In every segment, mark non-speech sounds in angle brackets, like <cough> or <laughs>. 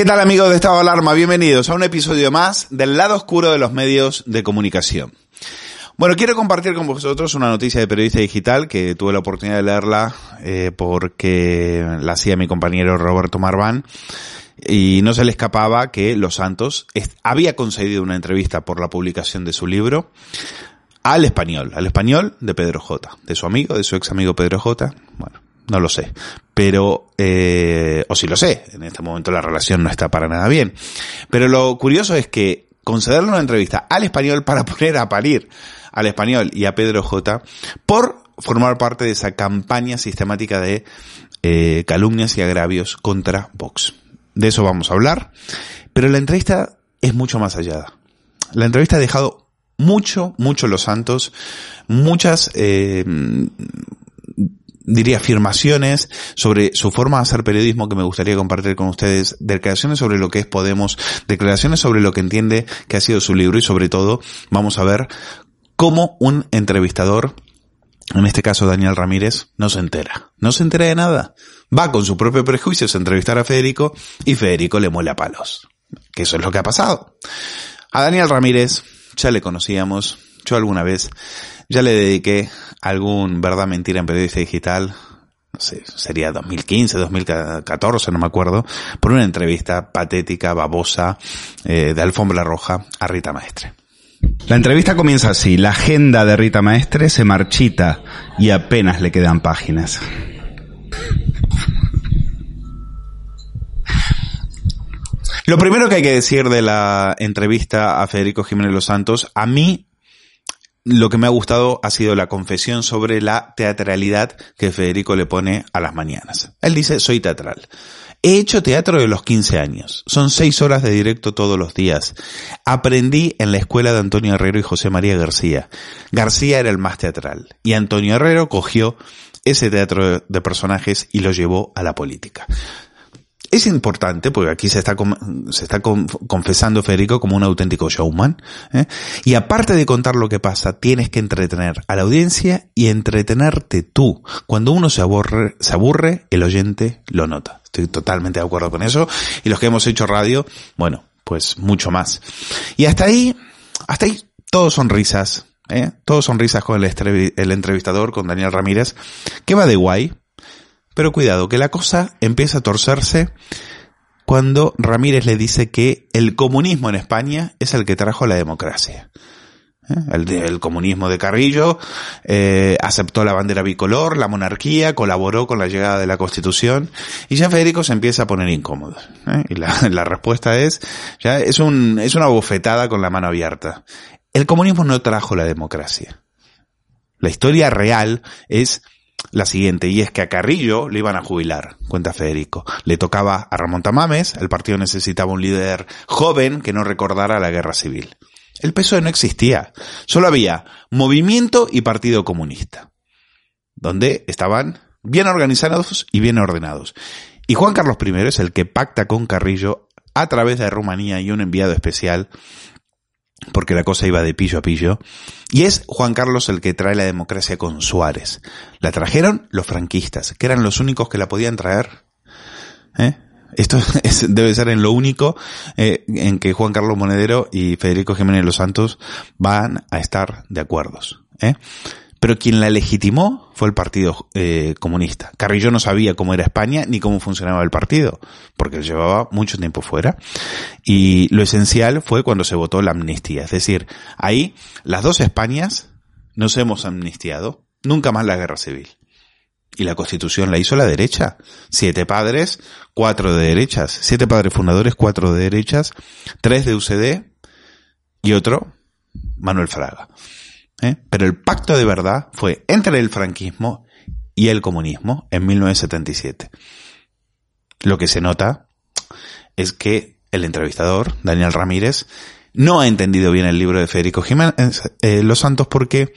¿Qué tal amigos de Estado Alarma? Bienvenidos a un episodio más del lado oscuro de los medios de comunicación. Bueno, quiero compartir con vosotros una noticia de periodista digital que tuve la oportunidad de leerla eh, porque la hacía mi compañero Roberto Marván y no se le escapaba que Los Santos había concedido una entrevista por la publicación de su libro al español, al español de Pedro J, de su amigo, de su ex amigo Pedro J. Bueno, no lo sé. Pero, eh, o si lo sé, en este momento la relación no está para nada bien. Pero lo curioso es que concederle una entrevista al español para <laughs> poner a parir al español y a Pedro J por formar parte de esa campaña sistemática de eh, calumnias y agravios contra Vox. De eso vamos a hablar. Pero la entrevista es mucho más allá. La entrevista ha dejado mucho, mucho los santos, muchas eh, diría, afirmaciones sobre su forma de hacer periodismo que me gustaría compartir con ustedes, declaraciones sobre lo que es Podemos, declaraciones sobre lo que entiende que ha sido su libro y sobre todo vamos a ver cómo un entrevistador, en este caso Daniel Ramírez, no se entera. No se entera de nada. Va con su propio prejuicio a entrevistar a Federico y Federico le muele a palos. Que eso es lo que ha pasado. A Daniel Ramírez ya le conocíamos, yo alguna vez ya le dediqué algún verdad mentira en periodista digital, no sé, sería 2015, 2014, no me acuerdo, por una entrevista patética, babosa, eh, de alfombra roja a Rita Maestre. La entrevista comienza así, la agenda de Rita Maestre se marchita y apenas le quedan páginas. Lo primero que hay que decir de la entrevista a Federico Jiménez Los Santos, a mí lo que me ha gustado ha sido la confesión sobre la teatralidad que Federico le pone a las mañanas. Él dice, soy teatral. He hecho teatro de los 15 años. Son seis horas de directo todos los días. Aprendí en la escuela de Antonio Herrero y José María García. García era el más teatral. Y Antonio Herrero cogió ese teatro de personajes y lo llevó a la política. Es importante, porque aquí se está, se está confesando Federico como un auténtico showman, ¿eh? y aparte de contar lo que pasa, tienes que entretener a la audiencia y entretenerte tú. Cuando uno se aburre, se aburre, el oyente lo nota. Estoy totalmente de acuerdo con eso, y los que hemos hecho radio, bueno, pues mucho más. Y hasta ahí, hasta ahí, todos sonrisas, ¿eh? Todos sonrisas con el, el entrevistador, con Daniel Ramírez, que va de guay, pero cuidado, que la cosa empieza a torcerse cuando Ramírez le dice que el comunismo en España es el que trajo la democracia. ¿Eh? El, comunismo de Carrillo eh, aceptó la bandera bicolor, la monarquía, colaboró con la llegada de la Constitución y ya Federico se empieza a poner incómodo. ¿eh? Y la, <laughs> respuesta es, ya es una bofetada con la mano abierta. El comunismo no trajo la democracia. La historia real es la siguiente, y es que a Carrillo le iban a jubilar, cuenta Federico. Le tocaba a Ramón Tamames, el partido necesitaba un líder joven que no recordara la guerra civil. El PSOE no existía, solo había movimiento y partido comunista, donde estaban bien organizados y bien ordenados. Y Juan Carlos I es el que pacta con Carrillo a través de Rumanía y un enviado especial, porque la cosa iba de pillo a pillo, y es Juan Carlos el que trae la democracia con Suárez. La trajeron los franquistas, que eran los únicos que la podían traer. ¿Eh? Esto <laughs> debe ser en lo único eh, en que Juan Carlos Monedero y Federico Jiménez Los Santos van a estar de acuerdos. ¿eh? Pero quien la legitimó fue el Partido eh, Comunista. Carrillo no sabía cómo era España ni cómo funcionaba el partido, porque llevaba mucho tiempo fuera. Y lo esencial fue cuando se votó la amnistía. Es decir, ahí las dos Españas nos hemos amnistiado, nunca más la guerra civil. Y la constitución la hizo la derecha. Siete padres, cuatro de derechas. Siete padres fundadores, cuatro de derechas, tres de UCD y otro, Manuel Fraga. ¿Eh? Pero el pacto de verdad fue entre el franquismo y el comunismo en 1977. Lo que se nota es que el entrevistador, Daniel Ramírez, no ha entendido bien el libro de Federico Jiménez eh, Los Santos porque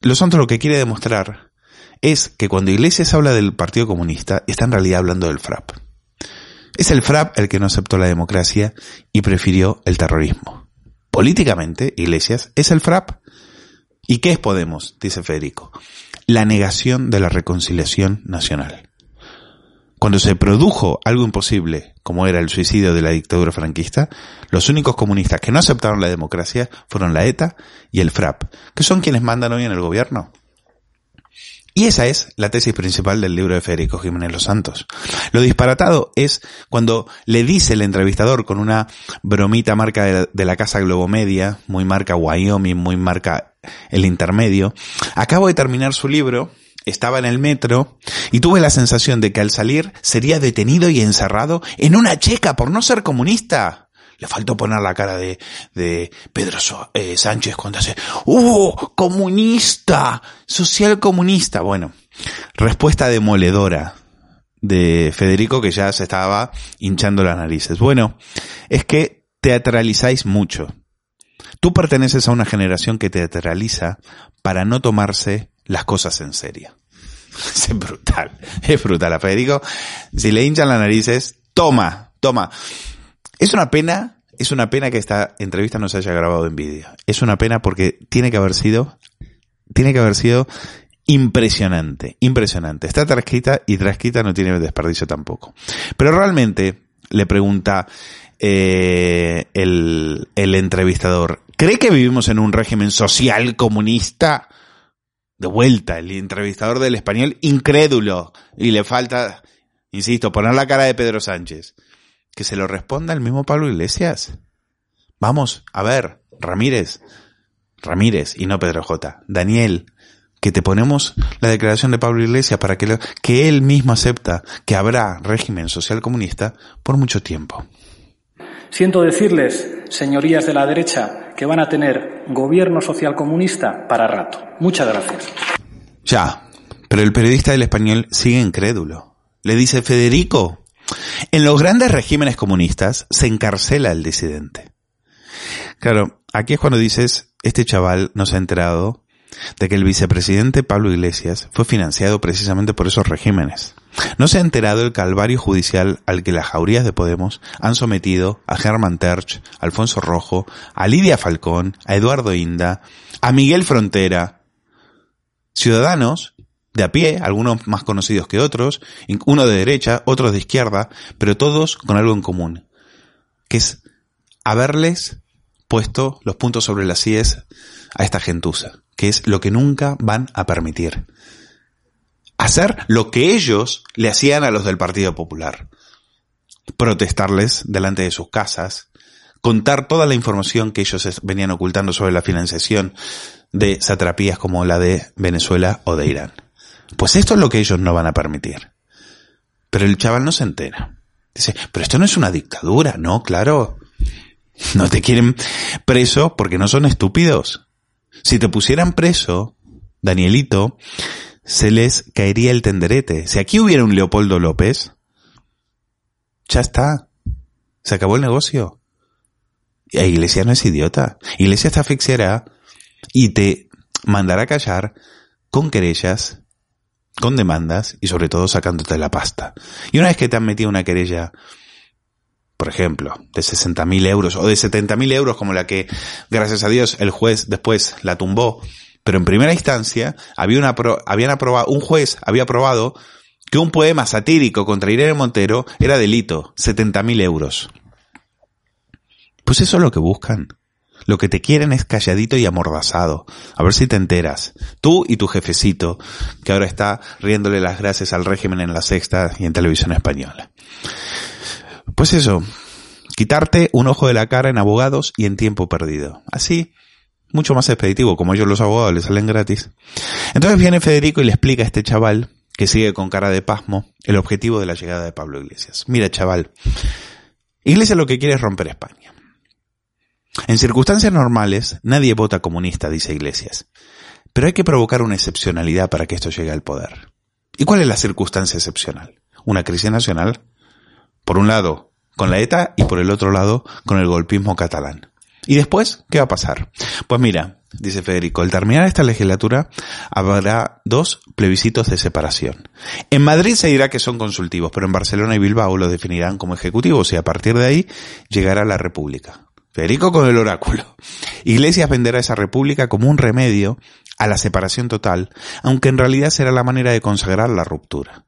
Los Santos lo que quiere demostrar es que cuando Iglesias habla del Partido Comunista, está en realidad hablando del FRAP. Es el FRAP el que no aceptó la democracia y prefirió el terrorismo. Políticamente, Iglesias es el FRAP. ¿Y qué es Podemos? dice Federico. La negación de la reconciliación nacional. Cuando se produjo algo imposible, como era el suicidio de la dictadura franquista, los únicos comunistas que no aceptaron la democracia fueron la ETA y el FRAP, que son quienes mandan hoy en el gobierno. Y esa es la tesis principal del libro de Federico Jiménez Los Santos. Lo disparatado es cuando le dice el entrevistador con una bromita marca de, la casa Globomedia, muy marca Wyoming, muy marca el intermedio, acabo de terminar su libro, estaba en el metro y tuve la sensación de que al salir sería detenido y encerrado en una checa por no ser comunista. Le faltó poner la cara de, Pedro eh, Sánchez cuando hace, ¡Uh! ¡Comunista! Social comunista. Bueno, respuesta demoledora de Federico que ya se estaba hinchando las narices. Bueno, es que teatralizáis mucho. Tú perteneces a una generación que teatraliza para no tomarse las cosas en serio. <laughs> Es brutal, es brutal. A Federico, si le hinchan las narices, toma, toma. Es una pena, es una pena que esta entrevista no se haya grabado en vídeo. Es una pena porque tiene que haber sido, tiene que haber sido impresionante, impresionante. Está transcrita y transcrita no tiene desperdicio tampoco. Pero realmente le pregunta eh, el, el entrevistador, ¿cree que vivimos en un régimen social comunista? De vuelta, el entrevistador del español incrédulo y le falta, insisto, poner la cara de Pedro Sánchez que se lo responda el mismo Pablo Iglesias. Vamos, a ver, Ramírez, Ramírez y no Pedro J. Daniel, que te ponemos la declaración de Pablo Iglesias para que, que él mismo acepta que habrá régimen social comunista por mucho tiempo. Siento decirles, señorías de la derecha, que van a tener gobierno social comunista para rato. Muchas gracias. Ya, pero el periodista del español sigue incrédulo. Le dice Federico, en los grandes regímenes comunistas se encarcela el disidente. Claro, aquí es cuando dices, este chaval no se ha enterado de que el vicepresidente Pablo Iglesias fue financiado precisamente por esos regímenes. No se ha enterado el calvario judicial al que las jaurías de Podemos han sometido a Germán Terch, a Alfonso Rojo, a Lidia Falcón, a Eduardo Inda, a Miguel Frontera, ciudadanos de a pie, algunos más conocidos que otros, uno de derecha, otros de izquierda, pero todos con algo en común, que es haberles puesto los puntos sobre las IES a esta gentuza, que es lo que nunca van a permitir. Hacer lo que ellos le hacían a los del Partido Popular. Protestarles delante de sus casas, contar toda la información que ellos venían ocultando sobre la financiación de satrapías como la de Venezuela o de Irán. Pues esto es lo que ellos no van a permitir. Pero el chaval no se entera. Dice, pero esto no es una dictadura, ¿no? Claro. No te quieren preso porque no son estúpidos. Si te pusieran preso, Danielito, se les caería el tenderete. Si aquí hubiera un Leopoldo López, ya está. Se acabó el negocio. Y Iglesia no es idiota. Iglesia te asfixiará y te mandará callar con querellas con demandas y sobre todo sacándote la pasta. Y una vez que te han metido una querella, por ejemplo, de 60.000 euros o de 70.000 euros como la que, gracias a Dios, el juez después la tumbó, pero en primera instancia había una habían aprobado, un juez había aprobado que un poema satírico contra Irene Montero era delito, 70.000 euros. Pues eso es lo que buscan. Lo que te quieren es calladito y amordazado. A ver si te enteras. Tú y tu jefecito, que ahora está riéndole las gracias al régimen en la sexta y en televisión española. Pues eso, quitarte un ojo de la cara en abogados y en tiempo perdido. Así, mucho más expeditivo, como ellos los abogados les salen gratis. Entonces viene Federico y le explica a este chaval, que sigue con cara de pasmo, el objetivo de la llegada de Pablo Iglesias. Mira, chaval, Iglesias lo que quiere es romper España. En circunstancias normales, nadie vota comunista, dice Iglesias. Pero hay que provocar una excepcionalidad para que esto llegue al poder. ¿Y cuál es la circunstancia excepcional? Una crisis nacional. Por un lado, con la ETA y por el otro lado, con el golpismo catalán. ¿Y después qué va a pasar? Pues mira, dice Federico, al terminar esta legislatura habrá dos plebiscitos de separación. En Madrid se dirá que son consultivos, pero en Barcelona y Bilbao lo definirán como ejecutivos y a partir de ahí llegará la República. Federico con el oráculo. Iglesias venderá esa república como un remedio a la separación total, aunque en realidad será la manera de consagrar la ruptura.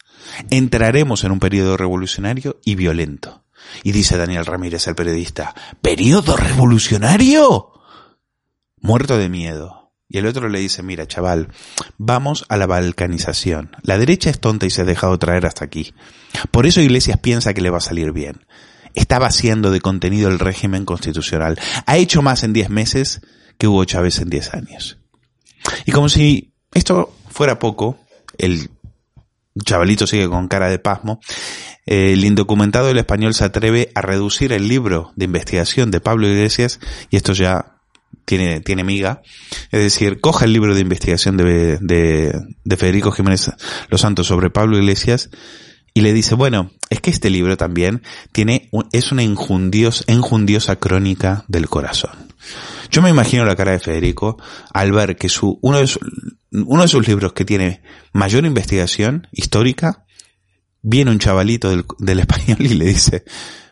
Entraremos en un periodo revolucionario y violento. Y dice Daniel Ramírez, el periodista, ¿periodo revolucionario? Muerto de miedo. Y el otro le dice, mira, chaval, vamos a la balcanización. La derecha es tonta y se ha dejado traer hasta aquí. Por eso Iglesias piensa que le va a salir bien está vaciando de contenido el régimen constitucional. Ha hecho más en 10 meses que Hugo Chávez en 10 años. Y como si esto fuera poco, el chavalito sigue con cara de pasmo, el indocumentado del español se atreve a reducir el libro de investigación de Pablo Iglesias, y esto ya tiene, tiene miga, es decir, coja el libro de investigación de, de, de Federico Jiménez Los Santos sobre Pablo Iglesias y le dice, bueno, es que este libro también tiene, es una injundiosa crónica del corazón. Yo me imagino la cara de Federico al ver que su, uno de, uno de sus libros que tiene mayor investigación histórica, viene un chavalito del, del español y le dice,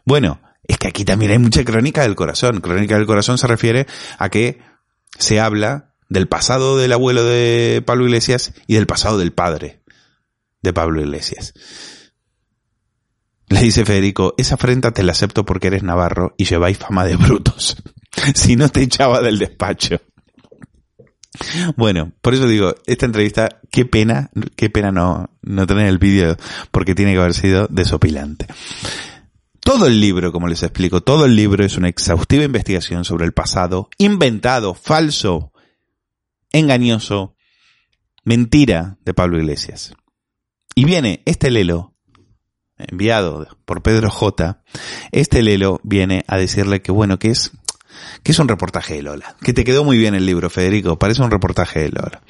bueno, es que aquí también hay mucha crónica del corazón. Crónica del corazón se refiere a que se habla del pasado del abuelo de Pablo Iglesias y del pasado del padre de Pablo Iglesias. Le dice Federico, esa afrenta te la acepto porque eres navarro y lleváis fama de brutos. <laughs> si no te echaba del despacho. Bueno, por eso digo, esta entrevista, qué pena, qué pena no, no tener el vídeo porque tiene que haber sido desopilante. Todo el libro, como les explico, todo el libro es una exhaustiva investigación sobre el pasado, inventado, falso, engañoso, mentira de Pablo Iglesias. Y viene este lelo enviado por Pedro J, este Lelo viene a decirle que bueno, que es, que es un reportaje de Lola. Que te quedó muy bien el libro, Federico, parece un reportaje de Lola.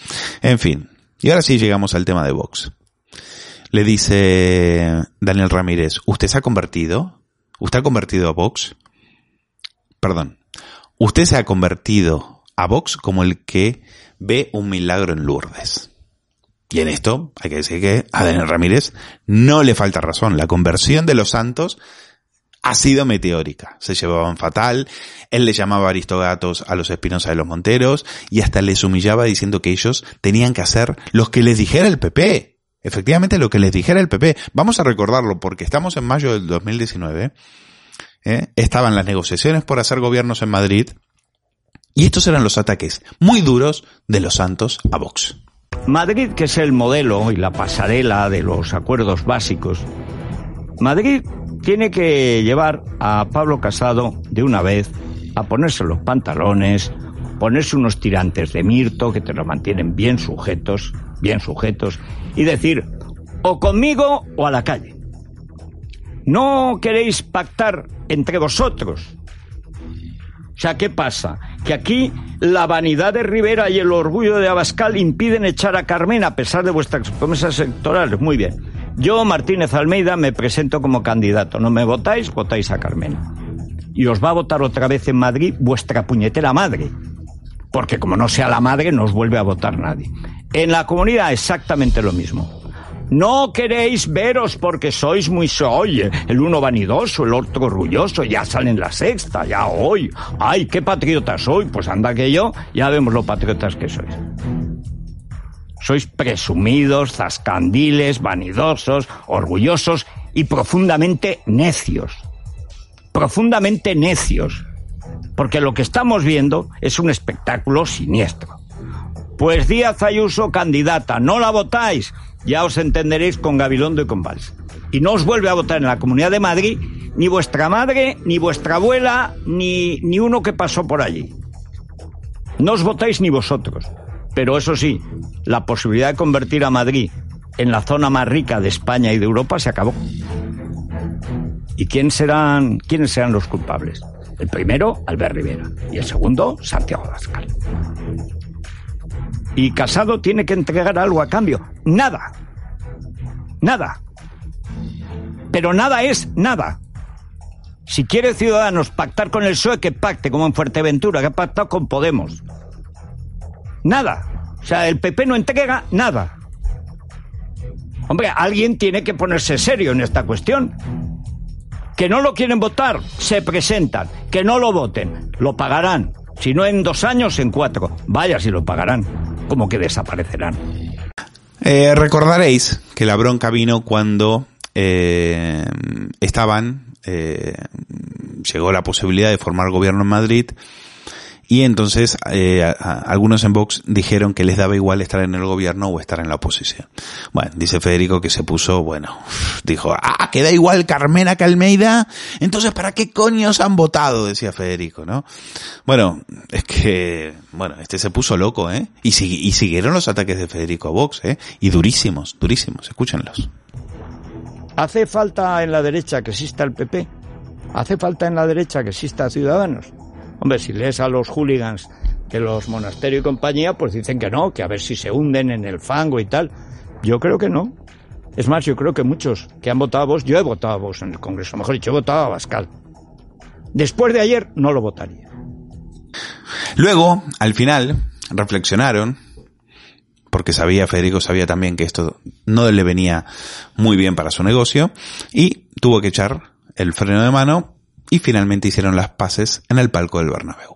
En fin, y ahora sí llegamos al tema de Vox. Le dice Daniel Ramírez, ¿usted se ha convertido? ¿Usted ha convertido a Vox? Perdón. Usted se ha convertido a Vox como el que ve un milagro en Lourdes. Y en esto hay que decir que a Daniel Ramírez no le falta razón. La conversión de los santos ha sido meteórica. Se llevaban fatal, él le llamaba aristogatos a los Espinosa de los Monteros y hasta les humillaba diciendo que ellos tenían que hacer lo que les dijera el PP. Efectivamente lo que les dijera el PP. Vamos a recordarlo porque estamos en mayo del 2019. ¿eh? Estaban las negociaciones por hacer gobiernos en Madrid y estos eran los ataques muy duros de los santos a Vox. Madrid, que es el modelo y la pasarela de los acuerdos básicos, Madrid tiene que llevar a Pablo Casado de una vez a ponerse los pantalones, ponerse unos tirantes de mirto que te lo mantienen bien sujetos, bien sujetos, y decir, o conmigo o a la calle. No queréis pactar entre vosotros, sea, ¿qué pasa? Que aquí la vanidad de Rivera y el orgullo de Abascal impiden echar a Carmen a pesar de vuestras promesas electorales. Muy bien. Yo, Martínez Almeida, me presento como candidato. No me votáis, votáis a Carmen. Y os va a votar otra vez en Madrid vuestra puñetera madre. Porque como no sea la madre, no os vuelve a votar nadie. En la comunidad exactamente lo mismo. No queréis veros porque sois muy soy, el uno vanidoso, el otro orgulloso, ya salen la sexta, ya hoy. Ay, qué patriota soy, pues anda que yo, ya vemos lo patriotas que sois. Sois presumidos, zascandiles, vanidosos, orgullosos y profundamente necios. Profundamente necios. Porque lo que estamos viendo es un espectáculo siniestro. Pues Díaz Ayuso candidata, no la votáis, ya os entenderéis con Gabilondo y con Valls. Y no os vuelve a votar en la Comunidad de Madrid ni vuestra madre, ni vuestra abuela, ni, ni uno que pasó por allí. No os votáis ni vosotros. Pero eso sí, la posibilidad de convertir a Madrid en la zona más rica de España y de Europa se acabó. ¿Y quién serán, quiénes serán los culpables? El primero, Albert Rivera. Y el segundo, Santiago Abascal. Y Casado tiene que entregar algo a cambio. Nada. Nada. Pero nada es nada. Si quiere Ciudadanos pactar con el PSOE, que pacte, como en Fuerteventura, que ha pactado con Podemos. Nada. O sea, el PP no entrega nada. Hombre, alguien tiene que ponerse serio en esta cuestión. Que no lo quieren votar, se presentan. Que no lo voten, lo pagarán. Si no en dos años, en cuatro. Vaya si lo pagarán. Como que desaparecerán. Eh, recordaréis que la bronca vino cuando eh, estaban, eh, llegó la posibilidad de formar gobierno en Madrid y entonces eh, algunos en Vox dijeron que les daba igual estar en el gobierno o estar en la oposición. Bueno, dice Federico que se puso, bueno, <laughs> dijo, ah, que da igual Carmena que Almeida, entonces ¿para qué coños han votado? Decía Federico, ¿no? Bueno, es que, bueno, este se puso loco, ¿eh? Y, y siguieron los ataques de Federico a Vox, ¿eh? Y durísimos, durísimos, escúchenlos. ¿Hace falta en la derecha que exista el PP? ¿Hace falta en la derecha que exista Ciudadanos? Hombre, si lees a los hooligans de los monasterios y compañía, pues dicen que no, que a ver si se hunden en el fango y tal. Yo creo que no. Es más, yo creo que muchos que han votado a vos, yo he votado a vos en el Congreso, mejor dicho, he votado a Bascal. Después de ayer no lo votaría. Luego, al final, reflexionaron, porque sabía, Federico sabía también que esto no le venía muy bien para su negocio, y tuvo que echar el freno de mano y finalmente hicieron las paces en el palco del Bernabéu.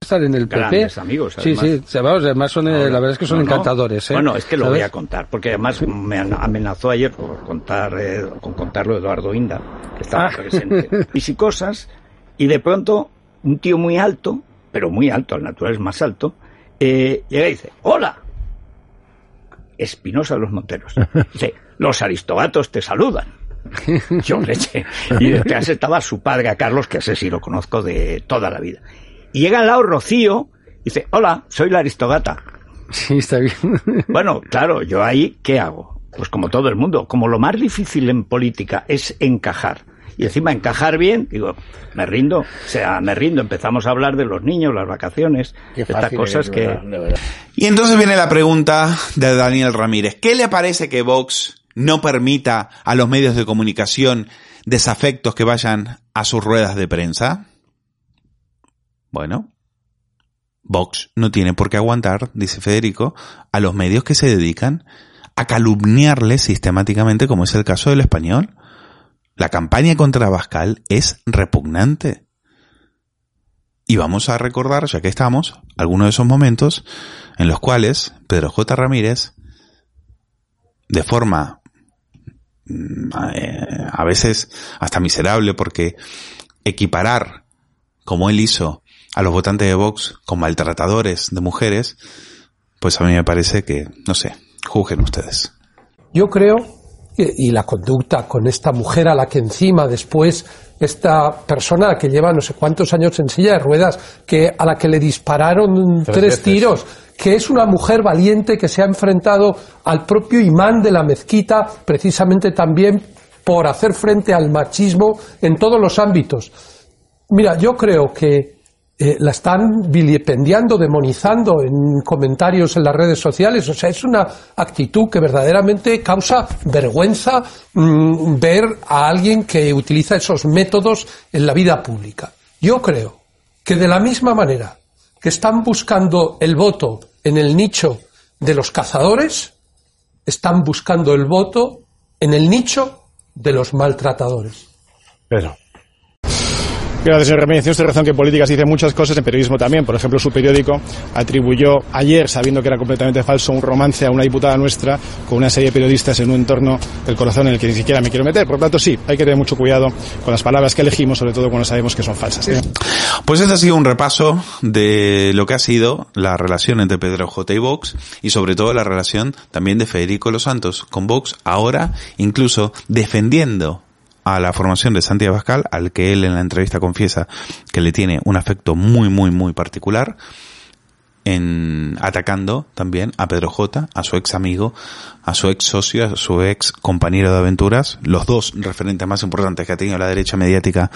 Estar en el PP. amigos, Sí, sí, además son, eh, la verdad es que son encantadores. ¿eh? Bueno, es que lo voy a contar, porque además me amenazó ayer por contar, eh, con contarlo Eduardo Inda, que estaba ah. presente. <laughs> Y si cosas, y de pronto un tío muy alto, pero muy alto, al natural es más alto, eh, llega y dice, hola, Espinosa de los Monteros. <laughs> Dice, los aristogatos te saludan. <laughs> Yo leche. Y detrás estaba su padre, a Carlos, que ese sí lo conozco de toda la vida. Y llega al lado Rocío y dice, hola, soy la aristogata. Sí, está bien. <laughs> Bueno, claro, yo ahí, ¿qué hago? Pues como todo el mundo, como lo más difícil en política es encajar. Y encima encajar bien, digo, me rindo, o sea, me rindo. Empezamos a hablar de los niños, las vacaciones, estas cosas que... Y entonces viene la pregunta de Daniel Ramírez. ¿Qué le parece que Vox no permita a los medios de comunicación desafectos que vayan a sus ruedas de prensa? Bueno, Vox no tiene por qué aguantar, dice Federico, a los medios que se dedican a calumniarle sistemáticamente, como es el caso del español. La campaña contra Bascal es repugnante. Y vamos a recordar, ya que estamos, algunos de esos momentos en los cuales Pedro J. Ramírez, de forma a veces hasta miserable porque equiparar, como él hizo, a los votantes de Vox como maltratadores de mujeres, pues a mí me parece que, no sé, juzguen ustedes. Yo creo, y la conducta con esta mujer a la que encima después esta persona que lleva no sé cuántos años en silla de ruedas, que a la que le dispararon tres, tiros, que es una mujer valiente que se ha enfrentado al propio imán de la mezquita, precisamente también por hacer frente al machismo en todos los ámbitos. Mira, yo creo que eh, la están vilipendiando, demonizando en comentarios en las redes sociales. O sea, es una actitud que verdaderamente causa vergüenza mm, ver a alguien que utiliza esos métodos en la vida pública. Yo creo que de la misma manera que están buscando el voto en el nicho de los cazadores, están buscando el voto en el nicho de los maltratadores. Pero. Gracias, señor Remedio. Tiene razón que en política se dice muchas cosas, en periodismo también. Por ejemplo, su periódico atribuyó ayer, sabiendo que era completamente falso, un romance a una diputada nuestra con una serie de periodistas en un entorno del corazón en el que ni siquiera me quiero meter. Por lo tanto, sí, hay que tener mucho cuidado con las palabras que elegimos, sobre todo cuando sabemos que son falsas. Pues este ha sido un repaso de lo que ha sido la relación entre Pedro J. y Vox y sobre todo la relación también de Federico Los Santos con Vox, ahora incluso defendiendo a la formación de Santiago Pascal, al que él en la entrevista confiesa que le tiene un afecto muy, muy, muy particular, en atacando también a Pedro J, a su ex amigo, a su ex socio, a su ex compañero de aventuras, los dos referentes más importantes que ha tenido la derecha mediática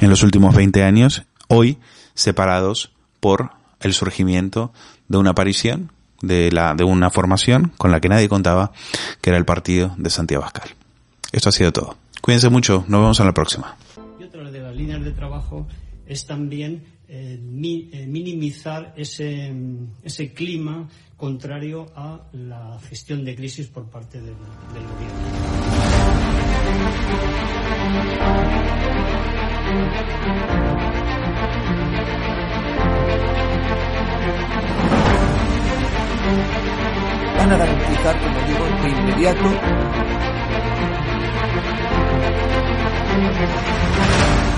en los últimos 20 años, hoy separados por el surgimiento de una aparición de la de una formación con la que nadie contaba, que era el partido de Santiago Pascal. Esto ha sido todo. Cuídense mucho, nos vemos en la próxima. Y otra de las líneas de trabajo es también eh, mi, eh, minimizar ese, ese clima contrario a la gestión de crisis por parte del, del gobierno. Van a garantizar, como digo, de inmediato Thank you.